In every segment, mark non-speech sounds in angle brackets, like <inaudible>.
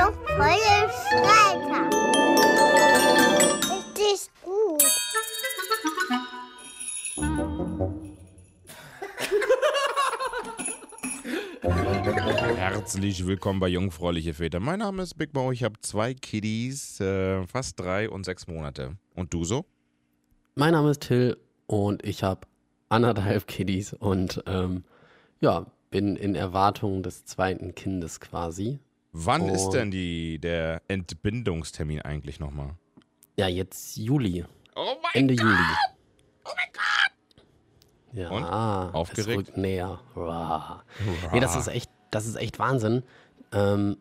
Jungfräulich Freitag. Richtig gut. Herzlich willkommen bei Jungfräuliche Väter. Mein Name ist Big Bo. Ich habe zwei Kiddies, äh, fast drei und sechs Monate. Und du so? Mein Name ist Till und ich habe anderthalb Kiddies und ähm, ja, bin in Erwartung des zweiten Kindes quasi. Wann ist Und- denn die, der Entbindungstermin eigentlich nochmal? Ja, jetzt Juli, Oh mein Ende Juli. Oh mein Gott! Ja, Und? Es Aufgeregt? rückt näher. Uah. Nee, das ist echt, das ist echt Wahnsinn. Ähm,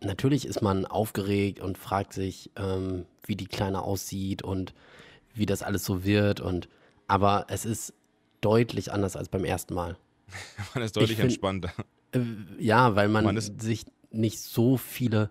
natürlich ist man aufgeregt und fragt sich, ähm, wie die Kleine aussieht und wie das alles so wird. Und aber es ist deutlich anders als beim ersten Mal. <laughs> Man ist deutlich find- entspannter. Äh, Ja, weil man, Man ist- sich nicht so viele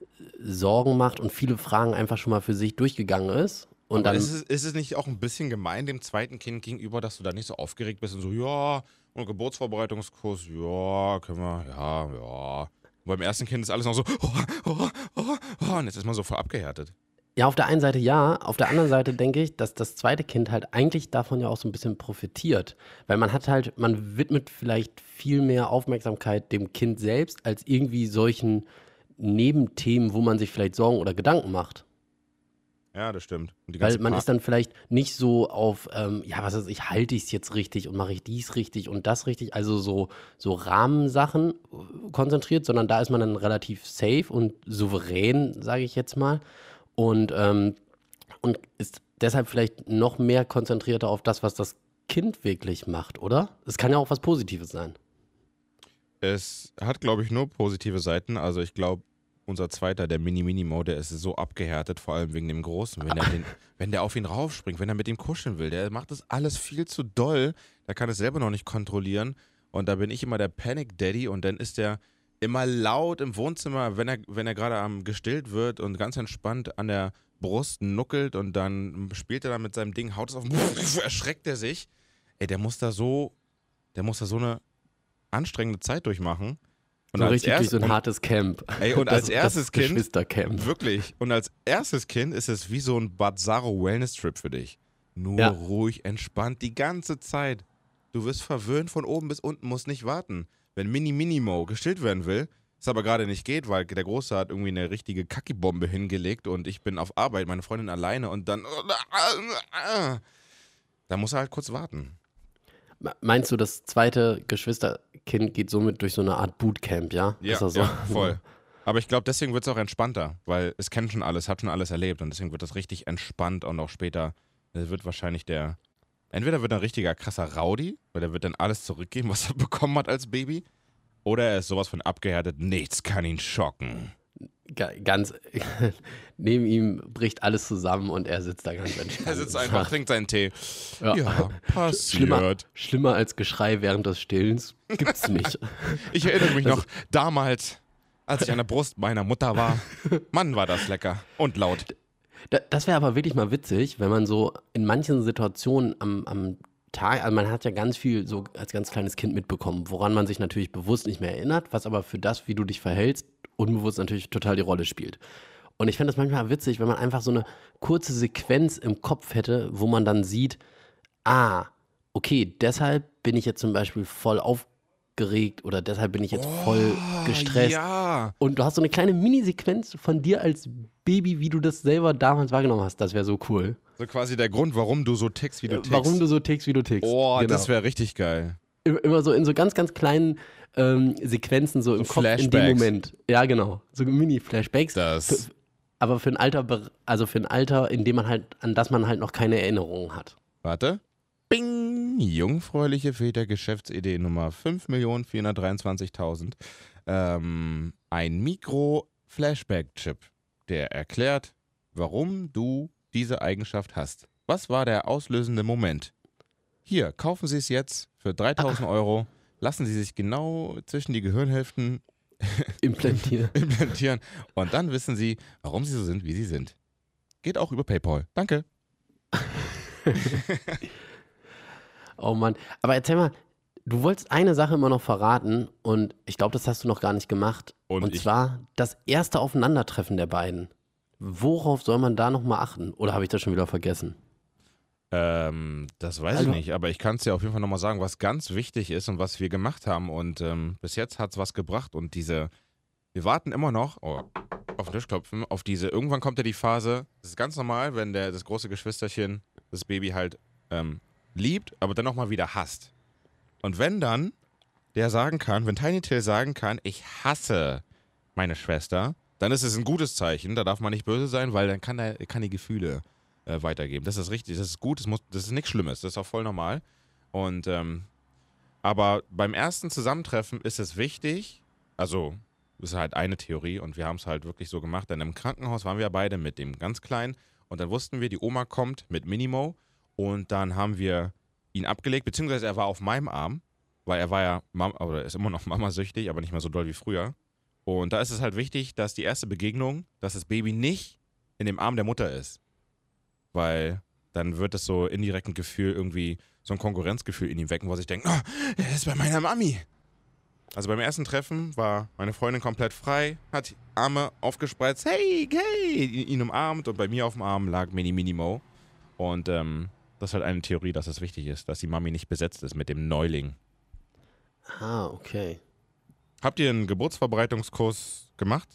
äh, Sorgen macht und viele Fragen einfach schon mal für sich durchgegangen ist. Und Aber dann, ist es, ist es nicht auch ein bisschen gemein dem zweiten Kind gegenüber, dass du da nicht so aufgeregt bist und so, ja, und Geburtsvorbereitungskurs, ja, können wir, ja, ja. Und beim ersten Kind ist alles noch so, <laughs> oh, oh, oh, oh, und jetzt ist man so voll abgehärtet. Ja, auf der einen Seite ja, auf der anderen Seite denke ich, dass das zweite Kind halt eigentlich davon ja auch so ein bisschen profitiert. Weil man hat halt, man widmet vielleicht viel mehr Aufmerksamkeit dem Kind selbst als irgendwie solchen Nebenthemen, wo man sich vielleicht Sorgen oder Gedanken macht. Ja, das stimmt. Weil man Pa- ist dann vielleicht nicht so auf, ähm, ja, was weiß ich, halte ich es jetzt richtig und mache ich dies richtig und das richtig, also so, so Rahmensachen äh, konzentriert, sondern da ist man dann relativ safe und souverän, sage ich jetzt mal. Und, ähm, und ist deshalb vielleicht noch mehr konzentrierter auf das, was das Kind wirklich macht, oder? Es kann ja auch was Positives sein. Es hat, glaube ich, nur positive Seiten. Also ich glaube, unser zweiter, der Mini-Minimo, der ist so abgehärtet, vor allem wegen dem Großen. Wenn, der den, <laughs> wenn der auf ihn raufspringt, wenn er mit ihm kuscheln will, der macht das alles viel zu doll. Der kann es selber noch nicht kontrollieren. Und da bin ich immer der Panic Daddy und dann ist der immer laut im Wohnzimmer, wenn er, wenn er gerade am gestillt wird und ganz entspannt an der Brust nuckelt und dann spielt er da mit seinem Ding, haut es auf den <laughs> erschreckt er sich. Ey, der muss da so, der muss da so eine anstrengende Zeit durchmachen. Und so richtig erst- so ein hartes Camp. Ey, und <laughs> als erstes das Kind- Geschwistercamp. Wirklich. Und als erstes Kind ist es wie so ein Bazzaro Wellness Trip für dich. Nur Ja. ruhig, entspannt, die ganze Zeit. Du wirst verwöhnt von oben bis unten, musst nicht warten. Wenn Mini Minimo gestillt werden will, es aber gerade nicht geht, weil der Große hat irgendwie eine richtige Kackibombe hingelegt und ich bin auf Arbeit, meine Freundin alleine und dann. Da muss er halt kurz warten. Me- Meinst du, das zweite Geschwisterkind geht somit durch so eine Art Bootcamp, ja? Ja, so? ja <laughs> voll. Aber ich glaube, deswegen wird es auch entspannter, weil es kennt schon alles, hat schon alles erlebt und deswegen wird das richtig entspannt und auch später es wird wahrscheinlich der. Entweder wird er ein richtiger krasser Rowdy, weil er wird dann alles zurückgeben, was er <laughs> bekommen hat als Baby, oder er ist sowas von abgehärtet, nichts kann ihn schocken. Ga- Ganz, <laughs> neben ihm bricht alles zusammen und er sitzt da ganz <laughs> entspannt. Er sitzt einfach, trinkt seinen Tee. Ja. Ja, Schlimmer, passiert. schlimmer als Geschrei während des Stillens gibt's nicht. Ich erinnere mich Also noch damals, als ich an der Brust meiner Mutter war. Mann, war das lecker und laut. Da, das wäre aber wirklich mal witzig, wenn man so in manchen Situationen am, am Tag, also man hat ja ganz viel so als ganz kleines Kind mitbekommen, woran man sich natürlich bewusst nicht mehr erinnert, was aber für das, wie du dich verhältst, unbewusst natürlich total die Rolle spielt. Und ich fände es manchmal witzig, wenn man einfach so eine kurze Sequenz im Kopf hätte, wo man dann sieht, ah, okay, deshalb bin ich jetzt zum Beispiel voll aufgeregt oder deshalb bin ich jetzt voll gestresst. Ja. Und du hast so eine kleine Mini-Sequenz von dir als Baby, wie du das selber damals wahrgenommen hast. Das wäre so cool. So quasi der Grund, warum du so tickst, wie du tickst. Warum du so tickst, wie du tickst. Oh, Genau. das wäre richtig geil. Immer- so in so ganz, ganz kleinen ähm, Sequenzen, so im So Kopf in dem. Moment. Ja, genau. So Mini-Flashbacks. Das. Aber für ein Alter, also für ein Alter, in dem man halt, an das man halt noch keine Erinnerungen hat. Warte. Jungfräuliche Väter Geschäftsidee Nummer 5.423.000. Ähm, ein Mikro-Flashback-Chip, der erklärt, warum du diese Eigenschaft hast. Was war der auslösende Moment? Hier, kaufen Sie es jetzt für 3000 Euro. Lassen Sie sich genau zwischen die Gehirnhälften <laughs> Implantieren. implantieren und dann wissen Sie, warum Sie so sind, wie Sie sind. Geht auch über PayPal. Danke. <laughs> Oh Mann. Aber erzähl mal, Du wolltest eine Sache immer noch verraten und ich glaube, das hast du noch gar nicht gemacht. Und Und, zwar das erste Aufeinandertreffen der beiden. Worauf soll man da nochmal achten? Oder habe ich das schon wieder vergessen? Ähm, das weiß Also- ich nicht, aber ich kann es dir auf jeden Fall nochmal sagen, was ganz wichtig ist und was wir gemacht haben. Und ähm, bis jetzt hat es was gebracht. Und diese, wir warten immer noch, oh, auf den Tisch klopfen, auf diese, irgendwann kommt ja die Phase, das ist ganz normal, wenn der, das große Geschwisterchen das Baby halt ähm, liebt, aber dann nochmal wieder hasst. Und wenn dann der sagen kann, wenn Tiny Tail sagen kann, ich hasse meine Schwester, dann ist es ein gutes Zeichen, da darf man nicht böse sein, weil dann kann er kann die Gefühle äh, weitergeben. Das ist richtig, das ist gut, das, muss, das ist nichts Schlimmes, das ist auch voll normal. Und ähm, aber beim ersten Zusammentreffen ist es wichtig, also ist halt eine Theorie und wir haben es halt wirklich so gemacht, denn im Krankenhaus waren wir beide mit dem ganz Kleinen und dann wussten wir, die Oma kommt mit Minimo und dann haben wir ihn abgelegt, beziehungsweise er war auf meinem Arm, weil er war ja, Mam oder ist immer noch Mamasüchtig, aber nicht mehr so doll wie früher. Und da ist es halt wichtig, dass die erste Begegnung, dass das Baby nicht in dem Arm der Mutter ist. Weil dann wird es so indirekt ein Gefühl, irgendwie so ein Konkurrenzgefühl in ihm wecken, wo sich denkt, oh, er ist bei meiner Mami. Also beim ersten Treffen war meine Freundin komplett frei, hat Arme aufgespreizt, hey, hey, ihn umarmt und bei mir auf dem Arm lag Mini Minimo. Und ähm, das ist halt eine Theorie, dass es wichtig ist, dass die Mami nicht besetzt ist mit dem Neuling. Ah, okay. Habt ihr einen Geburtsvorbereitungskurs gemacht?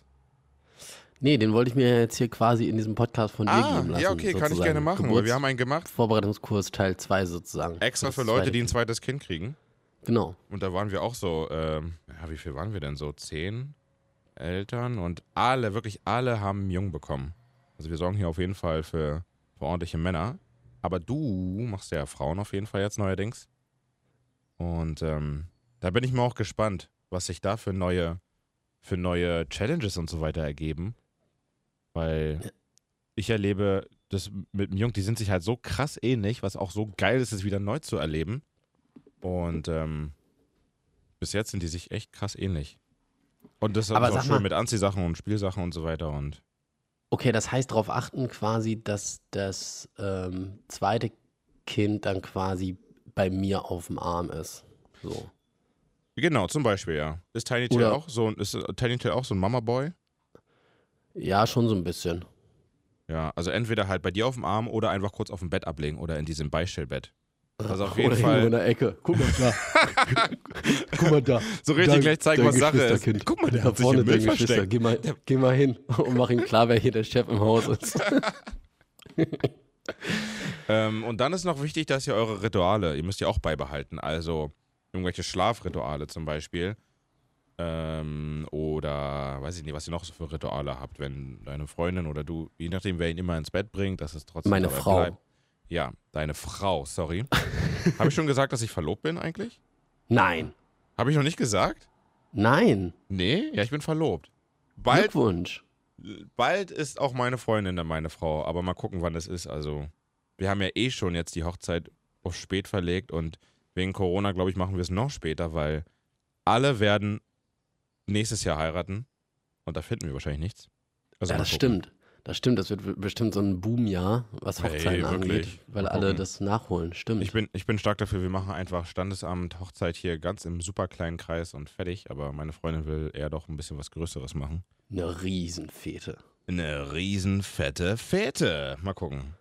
Nee, den wollte ich mir jetzt hier quasi in diesem Podcast von dir geben lassen. Ah, ja, okay, kann ich sozusagen. gerne machen. Aber wir haben einen gemacht, Vorbereitungskurs Teil 2 sozusagen. extra für Leute, die ein zweites Kind kriegen. Genau. Und da waren wir auch so, ähm, ja, wie viel waren wir denn so? Zehn Eltern und alle, wirklich alle haben einen Jungen bekommen. Also wir sorgen hier auf jeden Fall für, für ordentliche Männer. Aber du machst ja Frauen auf jeden Fall jetzt neuerdings. Und ähm, da bin ich mal auch gespannt, was sich da für neue, für neue Challenges und so weiter ergeben. Weil ich erlebe das mit dem Jungen, die sind sich halt so krass ähnlich, was auch so geil ist, es wieder neu zu erleben. Und ähm, bis jetzt sind die sich echt krass ähnlich. Und das ist auch schön mal- mit Anziehsachen und Spielsachen und so weiter. Und Okay, das heißt darauf achten quasi, dass das ähm, zweite Kind dann quasi bei mir auf dem Arm ist. So. genau, zum Beispiel, ja. Ist Tiny Tail auch so ein, ist Tiny Tail auch so ein Mama-Boy? Ja, schon so ein bisschen. Ja, also entweder halt bei dir auf dem Arm oder einfach kurz auf dem Bett ablegen oder in diesem Beistellbett. Also auf <laughs> jeden Oder Fall in der Ecke. Guck mal da. <laughs> Guck mal da. so richtig Dein- gleich zeigen, was Sache ist. Guck mal, der Da hat sich im vorne Müll versteckt. Geh mal, geh mal hin <laughs> und mach ihm klar, wer hier der Chef im Haus ist. Ähm, und dann ist noch wichtig, dass ihr eure Rituale, ihr müsst ihr auch beibehalten. Also irgendwelche Schlafrituale zum Beispiel. Ähm, oder weiß ich nicht, was ihr noch so für Rituale habt, wenn deine Freundin oder du, je nachdem, wer ihn immer ins Bett bringt, dass es trotzdem Meine Frau. bleibt. Ja, deine Frau, sorry. Habe ich schon gesagt, dass ich verlobt bin eigentlich? Nein. Habe ich noch nicht gesagt? Nein. Nee, ja, ich bin verlobt. Bald, Glückwunsch. bald ist auch meine Freundin dann meine Frau, aber mal gucken, wann es ist. Also, wir haben ja eh schon jetzt die Hochzeit auf spät verlegt und wegen Corona, glaube ich, machen wir es noch später, weil alle werden nächstes Jahr heiraten und da finden wir wahrscheinlich nichts. Also ja, das stimmt. Das stimmt, das wird bestimmt so ein Boomjahr, was Hochzeiten angeht, wirklich. weil alle das nachholen. Stimmt. Ich bin, ich bin stark dafür, wir machen einfach Standesamt, Hochzeit hier ganz im super kleinen Kreis und fertig, aber meine Freundin will eher doch ein bisschen was Größeres machen. Eine Riesenfete. Eine riesen fette Fete. Mal gucken.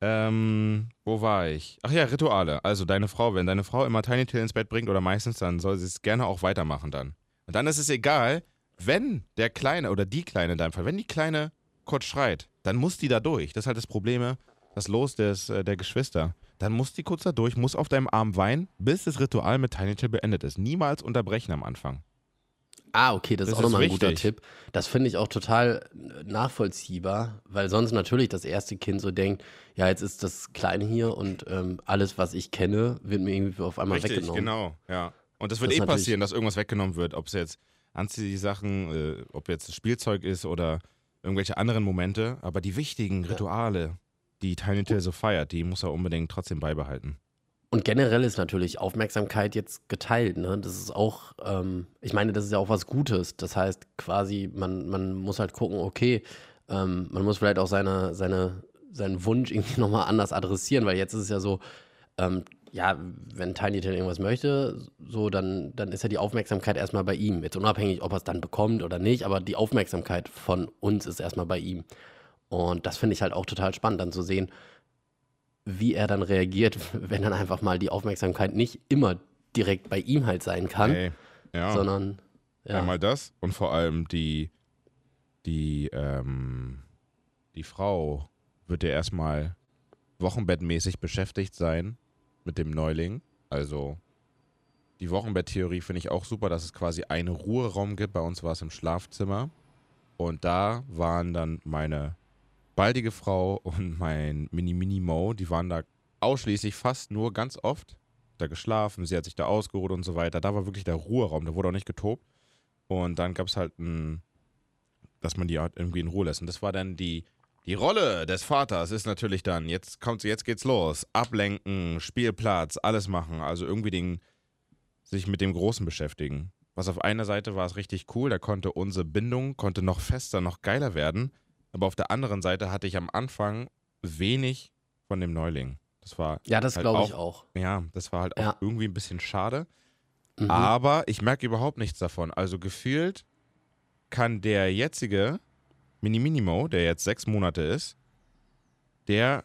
Ähm, wo war ich? Ach ja, Rituale. Also deine Frau, wenn deine Frau immer Tiny Tail ins Bett bringt oder meistens, dann soll sie es gerne auch weitermachen dann. Und dann ist es egal, wenn der Kleine oder die Kleine in deinem Fall, wenn die Kleine kurz schreit, dann muss die da durch. Das ist halt das Problem, das Los des, äh, der Geschwister. Dann muss die kurz da durch, muss auf deinem Arm weinen, bis das Ritual mit Tiny Tail beendet ist. Niemals unterbrechen am Anfang. Ah, okay, das, Das ist auch nochmal ein guter. Tipp. Das finde ich auch total äh, nachvollziehbar, weil sonst natürlich das erste Kind so denkt, ja, jetzt ist das Kleine hier und ähm, alles, was ich kenne, wird mir irgendwie auf einmal Richtig, weggenommen. genau, ja. Und das wird Das eh passieren, dass irgendwas weggenommen wird, ob es jetzt Anziehsachen, äh, ob jetzt Spielzeug ist oder irgendwelche anderen Momente, aber die wichtigen Rituale, die Tiny Tail so feiert, die muss er unbedingt trotzdem beibehalten. Und generell ist natürlich Aufmerksamkeit jetzt geteilt. Ne? Das ist auch, ähm, ich meine, das ist ja auch was Gutes. Das heißt quasi, man, man muss halt gucken, okay, ähm, man muss vielleicht auch seine, seine, seinen Wunsch irgendwie <laughs> nochmal anders adressieren, weil jetzt ist es ja so, ähm, ja, wenn Tiny Tim irgendwas möchte, so, dann, dann ist ja die Aufmerksamkeit erstmal bei ihm. Jetzt unabhängig, ob er es dann bekommt oder nicht, aber die Aufmerksamkeit von uns ist erstmal bei ihm. Und das finde ich halt auch total spannend, dann zu sehen, wie er dann reagiert, <laughs> wenn dann einfach mal die Aufmerksamkeit nicht immer direkt bei ihm halt sein kann, Ey, ja. sondern ja. Einmal das und vor allem die, die, ähm, die Frau wird ja erstmal wochenbettmäßig beschäftigt sein mit dem Neuling. Also die Wochenbetttheorie finde ich auch super, dass es quasi einen Ruheraum gibt. Bei uns war es im Schlafzimmer. Und da waren dann meine baldige Frau und mein Mini-Mini-Mo, die waren da ausschließlich fast nur ganz oft da geschlafen, sie hat sich da ausgeruht und so weiter. Da war wirklich der Ruheraum, da wurde auch nicht getobt. Und dann gab es halt ein, dass man die halt irgendwie in Ruhe lässt. Und das war dann die, die Rolle des Vaters ist natürlich dann, jetzt kommt jetzt geht's los. Ablenken, Spielplatz, alles machen. Also irgendwie den, sich mit dem Großen beschäftigen. Was auf einer Seite war es richtig cool, da konnte unsere Bindung konnte noch fester, noch geiler werden. Aber auf der anderen Seite hatte ich am Anfang wenig von dem Neuling. Das war Ja, das halt glaube ich auch- auch. ja, das war halt auch Ja. irgendwie ein bisschen schade. Mhm. Aber ich merke überhaupt nichts davon. Also gefühlt kann der jetzige Mini-Minimo, der jetzt sechs Monate ist, der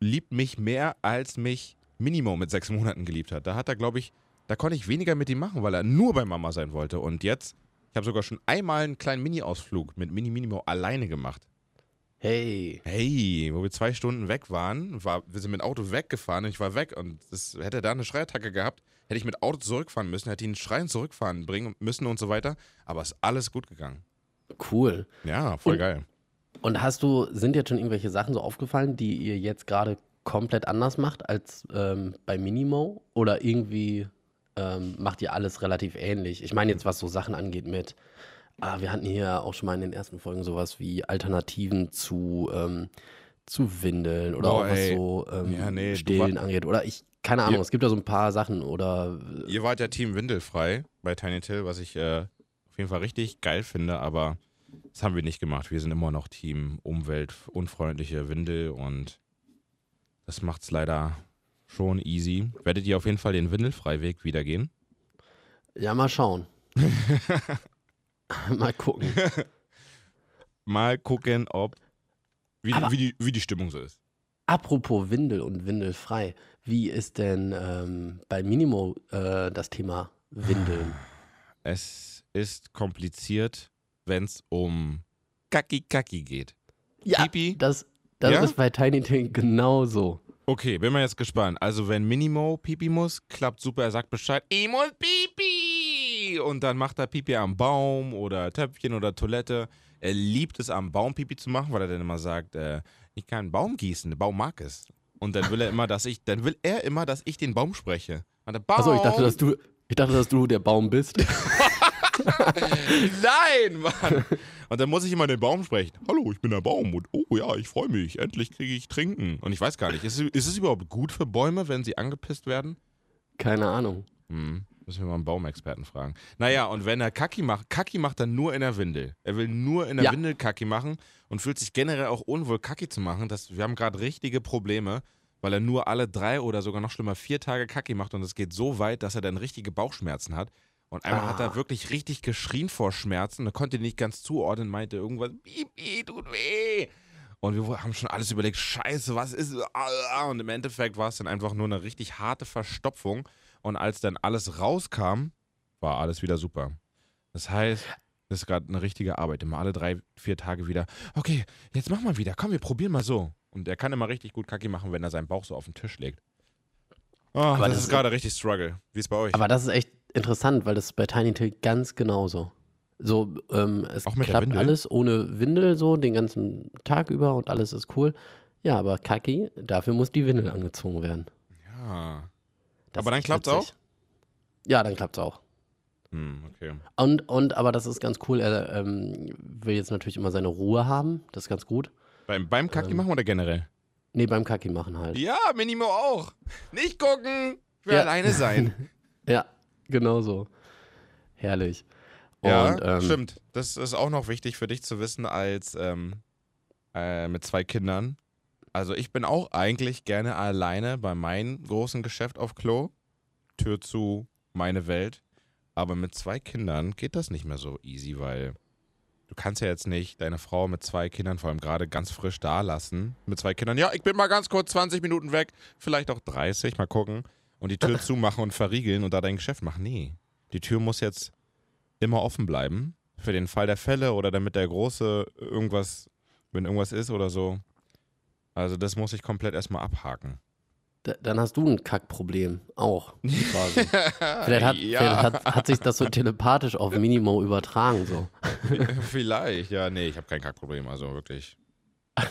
liebt mich mehr, als mich Minimo mit sechs Monaten geliebt hat. Da hat er, glaube ich, da konnte ich weniger mit ihm machen, weil er nur bei Mama sein wollte. Und jetzt, ich habe sogar schon einmal einen kleinen Mini-Ausflug mit Mini-Minimo alleine gemacht. Hey. Hey, wo wir zwei Stunden weg waren, war, wir sind mit dem Auto weggefahren und ich war weg und das, hätte er da eine Schreiattacke gehabt, hätte ich mit Auto zurückfahren müssen, hätte ihn schreien zurückfahren bringen müssen und so weiter. Aber es ist alles gut gegangen. Cool. Ja, voll Und- geil. Und hast du, sind jetzt schon irgendwelche Sachen so aufgefallen, die ihr jetzt gerade komplett anders macht als ähm, bei Minimo? Oder irgendwie ähm, macht ihr alles relativ ähnlich? Ich meine jetzt, was so Sachen angeht mit, ah, wir hatten hier auch schon mal in den ersten Folgen sowas wie Alternativen zu, ähm, zu Windeln oder Boah, auch was ey. so ähm, Ja, nee, Stillen angeht. Oder ich, keine Ahnung, Ja. es gibt da so ein paar Sachen oder Ihr wart ja Team Windelfrei bei Tiny Till, was ich äh, auf jeden Fall richtig geil finde, aber das haben wir nicht gemacht. Wir sind immer noch Team umweltunfreundliche Windel und das macht's leider schon easy. Werdet ihr auf jeden Fall den Windelfreiweg wieder gehen? ja, mal schauen. <laughs> mal gucken. <laughs> Mal gucken, ob wie, wie, die, wie die Stimmung so ist. Apropos Windel und Windelfrei, wie ist denn ähm, bei Minimo äh, das Thema Windeln? Es ist kompliziert, wenn es um Kaki-Kaki geht. Ja, Pipi? das, das Ja? ist bei Tiny Ting genauso. Okay, bin mal jetzt gespannt. Also, wenn Minimo Pipi muss, klappt super. Er sagt Bescheid, ich muss Pipi! Und dann macht er Pipi am Baum oder Töpfchen oder Toilette. Er liebt es, am Baum Pipi zu machen, weil er dann immer sagt, äh, ich kann einen Baum gießen, der Baum mag es. Und dann will er immer, dass ich, dann will er immer, dass ich den Baum spreche. Baum, Achso, ich dachte, dass du, ich dachte, dass du der Baum bist. <laughs> Nein, Mann! Und dann muss ich immer den Baum sprechen. Hallo, ich bin der Baum und oh ja, ich freue mich. Endlich kriege ich trinken. Und ich weiß gar nicht, ist, es- ist es überhaupt gut für Bäume, wenn sie angepisst werden? Keine Ahnung. Hm, müssen wir mal einen Baumexperten fragen. Naja, und wenn er Kaki macht, Kaki macht er nur in der Windel. Er will nur in der Ja. Windel Kaki machen und fühlt sich generell auch unwohl, Kaki zu machen. Das, wir haben gerade richtige Probleme, weil er nur alle drei oder sogar noch schlimmer vier Tage Kaki macht und es geht so weit, dass er dann richtige Bauchschmerzen hat. Und einmal hat Ah. er wirklich richtig geschrien vor Schmerzen. Er konnte nicht ganz zuordnen, meinte irgendwas, Pipi, tut weh. Und wir haben schon alles überlegt, scheiße, was ist ah, Und im Endeffekt war es dann einfach nur eine richtig harte Verstopfung. Und als dann alles rauskam, war alles wieder super. Das heißt, das ist gerade eine richtige Arbeit. Immer alle drei, vier Tage wieder, okay, jetzt mach mal wieder, komm, wir probieren mal so. Und er kann immer richtig gut Kacki machen, wenn er seinen Bauch so auf den Tisch legt. Oh, das, das ist ist- gerade richtig Struggle. Wie ist bei euch? Aber das ist echt interessant, weil das ist bei Tiny Till ganz genauso. So, ähm, es Auch klappt alles ohne Windel so den ganzen Tag über und alles ist cool. Ja, aber Kaki, dafür muss die Windel angezogen werden. ja. Das Aber dann ist klappt's witzig. Ja, dann klappt's auch. Hm, okay. Und, und, aber das ist ganz cool, er ähm, will jetzt natürlich immer seine Ruhe haben, das ist ganz gut. Beim, beim Kacki Ähm. machen oder generell? Nee, beim Kaki machen halt. Ja, Minimo auch. Nicht gucken. Ich will Ja. alleine sein. <laughs> Ja, genau so. Herrlich. ja, Und, ähm, stimmt. Das ist auch noch wichtig für dich zu wissen als ähm, äh, mit zwei Kindern. Also ich bin auch eigentlich gerne alleine bei meinem großen Geschäft auf Klo. Tür zu, meine Welt. Aber mit zwei Kindern geht das nicht mehr so easy, weil du kannst ja jetzt nicht deine Frau mit zwei Kindern, vor allem gerade ganz frisch da lassen. Mit zwei Kindern, ja, ich bin mal ganz kurz 20 Minuten weg, vielleicht auch 30, mal gucken. Und die Tür <laughs> zumachen und verriegeln und da dein Geschäft machen. Nee. Die Tür muss jetzt immer offen bleiben. Für den Fall der Fälle oder damit der Große irgendwas, wenn irgendwas ist oder so. Also das muss ich komplett erstmal abhaken. Da, dann hast du ein Kackproblem auch. <laughs> Quasi. vielleicht hat, Ja. vielleicht hat, hat sich das so telepathisch auf Minimo übertragen. So. <laughs> Vielleicht, ja, nee, ich habe kein Kackproblem, also wirklich.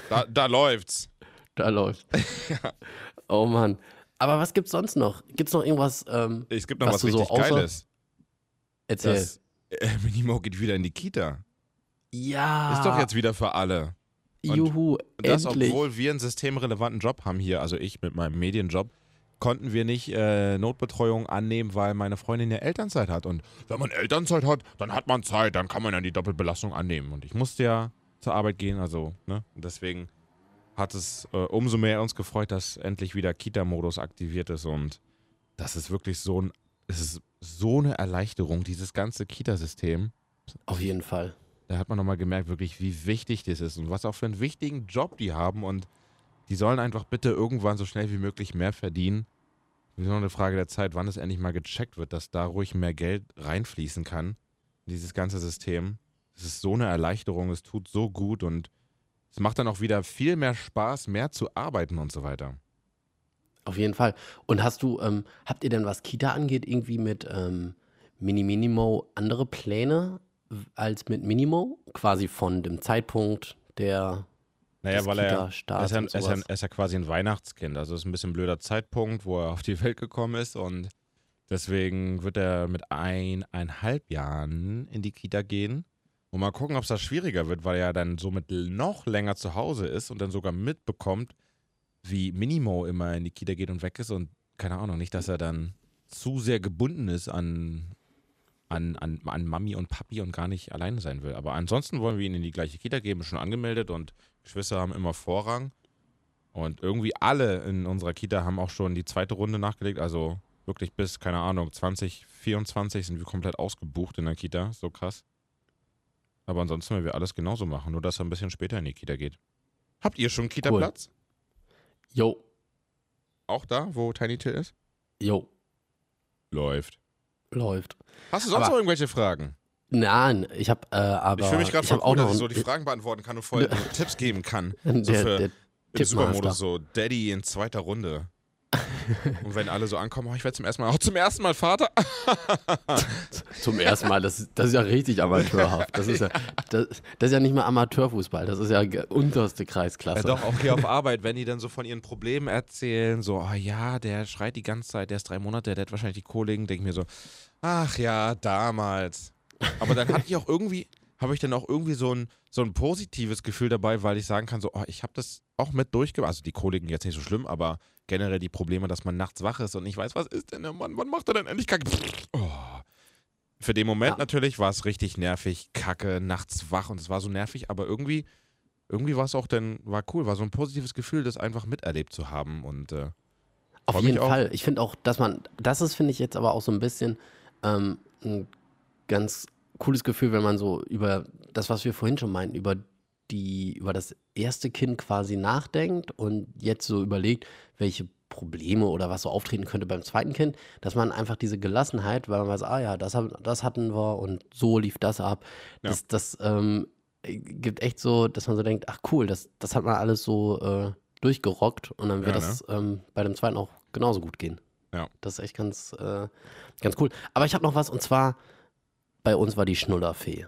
Da, da läuft's. Da läuft. Oh Mann. Aber was gibt's sonst noch? Gibt's noch irgendwas? Ähm, Es gibt noch Was was, so richtig außer- Geiles. erzähl. Das äh, <laughs> Minimo geht wieder in die Kita. ja. Ist doch jetzt wieder für alle. und- Juhu, das, endlich. obwohl wir einen systemrelevanten Job haben hier, also ich mit meinem Medienjob, konnten wir nicht äh, Notbetreuung annehmen, weil meine Freundin ja Elternzeit hat. Und wenn man Elternzeit hat, dann hat man Zeit, dann kann man ja die Doppelbelastung annehmen. Und ich musste ja zur Arbeit gehen, also, ne? Und deswegen hat es äh, umso mehr uns gefreut, dass endlich wieder Kita-Modus aktiviert ist. Und das ist wirklich so ein, es ist so eine Erleichterung, dieses ganze Kita-System. Auf jeden Fall. Da hat man nochmal gemerkt, wirklich, wie wichtig das ist und was auch für einen wichtigen Job die haben. Und die sollen einfach bitte irgendwann so schnell wie möglich mehr verdienen. Es ist nur eine Frage der Zeit, wann es endlich mal gecheckt wird, dass da ruhig mehr Geld reinfließen kann. Dieses ganze System. Es ist so eine Erleichterung, es tut so gut und es macht dann auch wieder viel mehr Spaß, mehr zu arbeiten und so weiter. Auf jeden Fall. Und hast du, ähm, habt ihr denn, was Kita angeht, irgendwie mit ähm, Mini Minimo andere Pläne als mit Minimo? Quasi von dem Zeitpunkt der Naja, weil er, ist ja, er, ist ja, ist ja quasi ein Weihnachtskind. Also es ist ein bisschen ein blöder Zeitpunkt, wo er auf die Welt gekommen ist und deswegen wird er mit eineinhalb Jahren in die Kita gehen. Und mal gucken, ob es da schwieriger wird, weil er dann somit noch länger zu Hause ist und dann sogar mitbekommt, wie Minimo immer in die Kita geht und weg ist und keine Ahnung, nicht, dass er dann zu sehr gebunden ist an, an, an, an Mami und Papi und gar nicht alleine sein will. Aber ansonsten wollen wir ihn in die gleiche Kita geben, schon angemeldet und Geschwister haben immer Vorrang. Und irgendwie alle in unserer Kita haben auch schon die zweite Runde nachgelegt. Also wirklich bis, keine Ahnung, 2024 sind wir komplett ausgebucht in der Kita. So krass. Aber ansonsten werden wir alles genauso machen, nur dass er ein bisschen später in die Kita geht. Habt ihr schon Kita-Platz? Jo, Auch da, wo Tiny Till ist? jo, Läuft. läuft. Hast du sonst Aber- noch irgendwelche Fragen? Nein, ich habe äh, aber Ich fühle mich gerade hab auch cool, dass ich so die Fragen beantworten kann und voll <laughs> Tipps geben kann. der, So für der im Tippmaster. Supermodus, so Daddy in zweiter Runde. <laughs> und wenn alle so ankommen, oh, ich werde zum ersten Mal, auch zum ersten Mal Vater. <laughs> Zum ersten Mal, das, das ist ja richtig amateurhaft. Das ist ja, das, das ist ja nicht mal Amateurfußball, das ist ja unterste Kreisklasse. Ja, doch, auch hier auf Arbeit, wenn die dann so von ihren Problemen erzählen, so, oh ja, der schreit die ganze Zeit, der ist drei Monate, der hat wahrscheinlich die Kollegen, denke ich mir so, ach ja, damals. Aber dann hatte ich auch irgendwie, habe ich dann auch irgendwie so ein, so ein positives Gefühl dabei, weil ich sagen kann, so, oh, ich habe das auch mit durchgemacht. Also die Kollegen jetzt nicht so schlimm, aber generell die Probleme, dass man nachts wach ist und nicht weiß, was ist denn der Mann, wann macht er denn endlich Kacke? Oh. Für den Moment Ja. natürlich war es richtig nervig, Kacke, nachts wach und es war so nervig, aber irgendwie irgendwie war es auch dann, war cool, war so ein positives Gefühl, das einfach miterlebt zu haben. Und äh, Auf jeden. Fall. Ich finde auch, dass man, das ist, finde ich jetzt aber auch so ein bisschen ähm, ein ganz cooles Gefühl, wenn man so über das, was wir vorhin schon meinten, über die, über das erste Kind quasi nachdenkt und jetzt so überlegt, welche Probleme oder was so auftreten könnte beim zweiten Kind, dass man einfach diese Gelassenheit, weil man weiß, ah ja, das, das hatten wir und so lief das ab. Ja. Das, das ähm, gibt echt so, dass man so denkt, ach cool, das, das hat man alles so äh, durchgerockt und dann wird Ja, ne? das ähm, bei dem zweiten auch genauso gut gehen. Ja. Das ist echt ganz, äh, ganz cool. Aber ich habe noch was und zwar, bei uns war die Schnullerfee.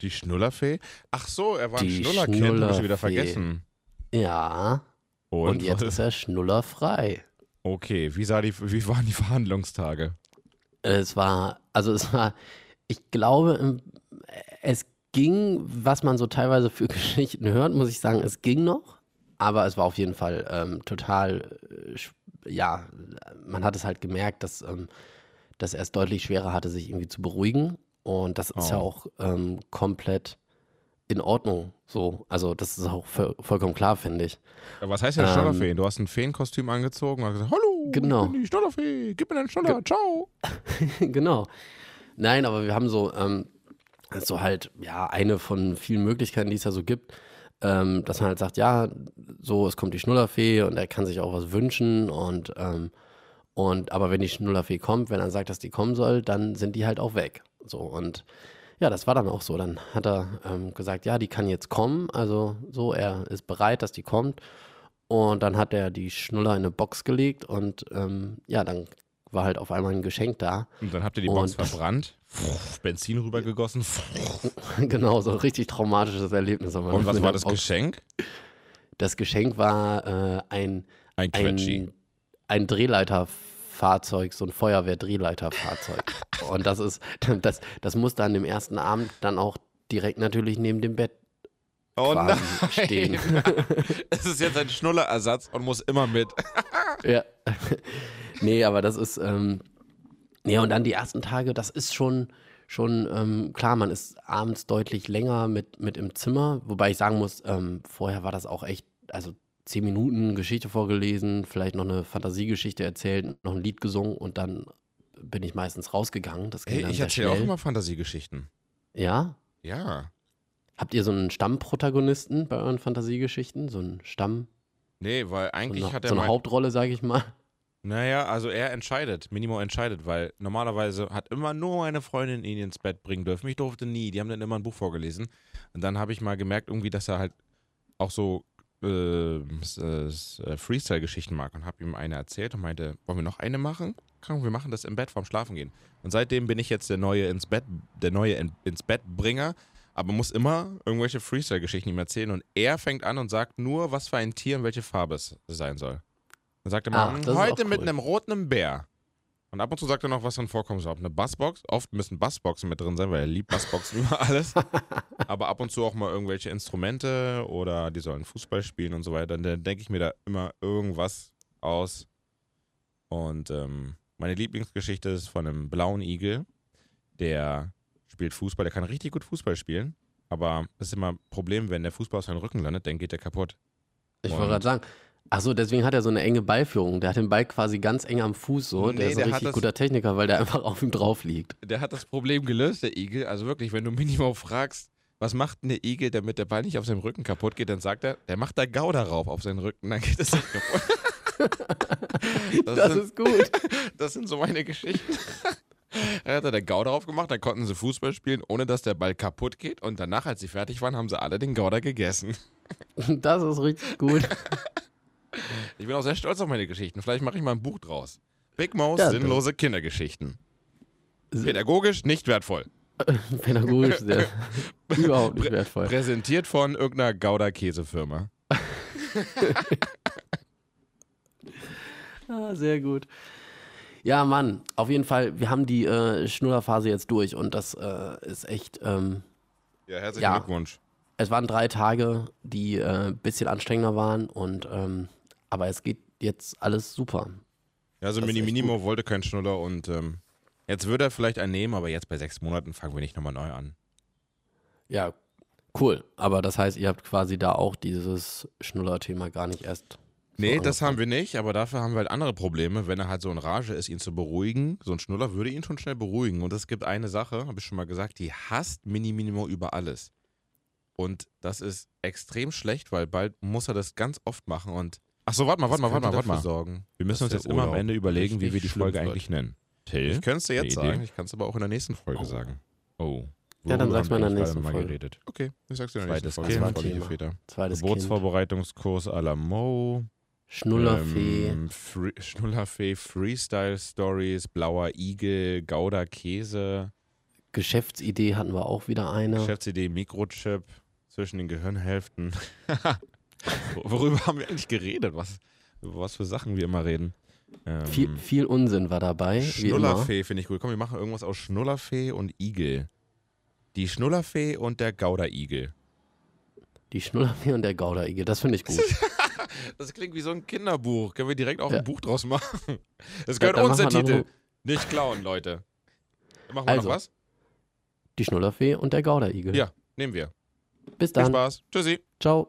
die Schnullerfee. Ach so, er war ein Die Schnullerkind, habe ich schon wieder vergessen. Ja, Und, und, jetzt ist er schnullerfrei. okay, wie, sah die, wie waren die Verhandlungstage? Es war, also es war, ich glaube, es ging, was man so teilweise für <laughs> Geschichten hört, muss ich sagen, es ging noch. Aber es war auf jeden Fall ähm, total, äh, ja, man hat es halt gemerkt, dass, ähm, dass er es deutlich schwerer hatte, sich irgendwie zu beruhigen. Und das ist ja Oh. auch ähm, komplett in Ordnung. So, also das ist auch voll, vollkommen klar, finde ich. Ja, Was heißt denn Ähm? Du hast ein Feenkostüm angezogen und hast gesagt, hallo, Genau. ich bin die Schnodderfee, gib mir deinen Schnodder, ciao. <laughs> genau. Nein, aber wir haben so, ähm, so halt, ja, eine von vielen Möglichkeiten, die es ja so gibt, ähm, dass man halt sagt, ja, so, es kommt die Schnullerfee und er kann sich auch was wünschen und, ähm, und, aber wenn die Schnullerfee kommt, wenn er sagt, dass die kommen soll, dann sind die halt auch weg. So, und ja, das war dann auch so. Dann hat er ähm, gesagt, ja, die kann jetzt kommen. Also so, er ist bereit, dass die kommt. Und dann hat er die Schnuller in eine Box gelegt und ähm, ja, dann war halt auf einmal ein Geschenk da. Und dann habt ihr die Box Und- <laughs> verbrannt, Benzin rübergegossen. genau, so ein richtig traumatisches Erlebnis. aber Und was war das auch- Geschenk? Das Geschenk war äh, ein, Ein Quetschi. ein, ein Drehleiterfahrzeug, so ein Feuerwehr-Drehleiterfahrzeug. <laughs> und das ist, das, das musste an dem ersten Abend dann auch direkt natürlich neben dem Bett Oh nein. stehen. <laughs> Es ist jetzt ein Schnullerersatz und muss immer mit. <laughs> Ja. nee, aber das ist, ähm, ja, und dann die ersten Tage, das ist schon, schon ähm, klar, man ist abends deutlich länger mit, mit im Zimmer, wobei ich sagen muss, ähm, vorher war das auch echt, also zehn Minuten Geschichte vorgelesen, vielleicht noch eine Fantasiegeschichte erzählt, noch ein Lied gesungen und dann bin ich meistens rausgegangen. Das ging Hey, dann ich erzähle auch immer Fantasiegeschichten. Ja? Ja. Habt ihr so einen Stammprotagonisten bei euren Fantasiegeschichten? So einen Stamm, Nee, weil so eigentlich eine, hat er so eine Hauptrolle, sage ich mal? Naja, also er entscheidet, Minimo entscheidet, weil normalerweise hat immer nur meine Freundin ihn ins Bett bringen dürfen. Ich durfte nie. Die haben dann immer ein Buch vorgelesen. Und dann habe ich mal gemerkt, irgendwie, dass er halt auch so äh, s- s- äh, Freestyle-Geschichten mag und habe ihm eine erzählt und meinte, wollen wir noch eine machen? Komm, wir machen das im Bett vorm Schlafen gehen. Und seitdem bin ich jetzt der neue ins Bett, der neue in, ins Bett Bringer, aber muss immer irgendwelche Freestyle-Geschichten ihm erzählen und er fängt an und sagt nur, was für ein Tier und welche Farbe es sein soll. Dann sagt er mal, ist heute auch mit cool. einem roten Bär. Und ab und zu sagt er noch, was drin vorkommt. So, eine Bassbox. Oft müssen Bassboxen mit drin sein, weil er liebt Bassboxen über alles. <laughs> Aber ab und zu auch mal irgendwelche Instrumente oder die sollen Fußball spielen und so weiter. Dann denke ich mir da immer irgendwas aus. Und ähm, meine Lieblingsgeschichte ist von einem blauen Igel, der spielt Fußball. Der kann richtig gut Fußball spielen. Aber es ist immer ein Problem, wenn der Fußball auf seinen Rücken landet, dann geht der kaputt. Ich Und- wollte gerade sagen, ach so, deswegen hat er so eine enge Ballführung. Der hat den Ball quasi ganz eng am Fuß so. Nee, der ist ein richtig das- guter Techniker, weil der einfach <laughs> auf ihm drauf liegt. Der hat das Problem gelöst, der Igel. Also wirklich, wenn du Minimo fragst, was macht der Igel, damit der Ball nicht auf seinem Rücken kaputt geht, dann sagt er, der macht da Gouda rauf auf seinen Rücken, dann geht es nicht kaputt. <laughs> Das, Das sind, ist gut. <laughs> das sind so meine Geschichten. Er hat da der Gouda drauf gemacht, dann konnten sie Fußball spielen, ohne dass der Ball kaputt geht. Und danach, als sie fertig waren, haben sie alle den Gouda gegessen. Das ist richtig gut. Ich bin auch sehr stolz auf meine Geschichten. Vielleicht mache ich mal ein Buch draus. Big Mouse, Ja, sinnlose Kindergeschichten. Pädagogisch nicht wertvoll. <laughs> Pädagogisch sehr. <laughs> Überhaupt nicht wertvoll. Präsentiert von irgendeiner Gouda-Käsefirma. <laughs> Ah, sehr gut. Ja, Mann, auf jeden Fall, wir haben die äh, Schnullerphase jetzt durch und das äh, ist echt, ähm, Ja, herzlichen Ja. Glückwunsch. es waren drei Tage, die äh, ein bisschen anstrengender waren und ähm, aber es geht jetzt alles super. Ja, also Mini Minimo wollte keinen Schnuller und ähm, jetzt würde er vielleicht einen nehmen, aber jetzt bei sechs Monaten fangen wir nicht nochmal neu an. Ja, cool. Aber das heißt, ihr habt quasi da auch dieses Schnuller-Thema gar nicht erst. Nee, so das haben wir nicht, aber dafür haben wir halt andere Probleme. Wenn er halt so in Rage ist, ihn zu beruhigen, so ein Schnuller würde ihn schon schnell beruhigen. Und es gibt eine Sache, habe ich schon mal gesagt, die hasst Mini Minimo über alles. Und das ist extrem schlecht, weil bald muss er das ganz oft machen und. Ach so, warte mal, warte mal, warte mal, warte mal. sorgen. Wir müssen uns jetzt immer am Ende überlegen, wie wir die Folge wird. eigentlich nennen. Till, Ich könnte es dir jetzt Idee? sagen, ich kann es aber auch in der nächsten Folge sagen. Oh. Ja, dann sag's mal in der nächsten Folge. geredet. Okay, ich sag's dir in der nächsten Zweites Folge. Kind. Zweites Kind. Geburtsvorbereitungskurs à la Mo. Schnullerfee. Ähm, Free, <laughs> Schnullerfee, Freestyle Stories, Blauer Igel, Gouda Käse, Geschäftsidee hatten wir auch wieder eine. Geschäftsidee, Mikrochip zwischen den Gehirnhälften. <laughs> Worüber haben wir eigentlich geredet? Was, über was für Sachen wir immer reden? Ähm, Viel, viel Unsinn war dabei. Schnullerfee finde ich gut. Komm, wir machen irgendwas aus Schnullerfee und Igel. Die Schnullerfee und der Gouda-Igel. Die Schnullerfee und der Gouda-Igel, das finde ich gut. <laughs> Das klingt wie so ein Kinderbuch. Können wir direkt auch Ja. ein Buch draus machen? Das Ja, gehört dann uns der Titel. Nicht klauen, Leute. Machen wir Also. noch was? Die Schnullerfee und der Gouda-Igel. Ja, nehmen wir. Bis Viel dann. Spaß. Tschüssi. Ciao.